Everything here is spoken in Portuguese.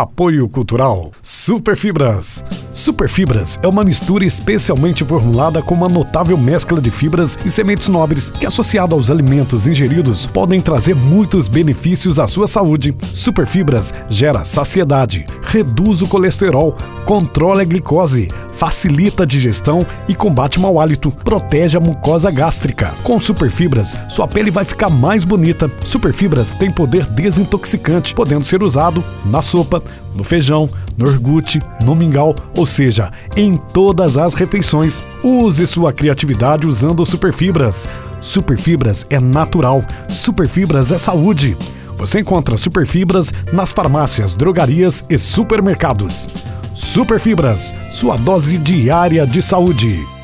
Apoio Cultural Superfibras. Superfibras é uma mistura especialmente formulada com uma notável mescla de fibras e sementes nobres que, associada aos alimentos ingeridos, podem trazer muitos benefícios à sua saúde. Superfibras gera saciedade, reduz o colesterol, controla a glicose, facilita a digestão e combate mau hálito, protege a mucosa gástrica. Com superfibras, sua pele vai ficar mais bonita. Superfibras tem poder desintoxicante, podendo ser usado na sopa, no feijão, no orgute, no mingau, ou seja, em todas as refeições. Use sua criatividade usando superfibras. Superfibras é natural, superfibras é saúde. Você encontra superfibras nas farmácias, drogarias e supermercados. Superfibras, sua dose diária de saúde.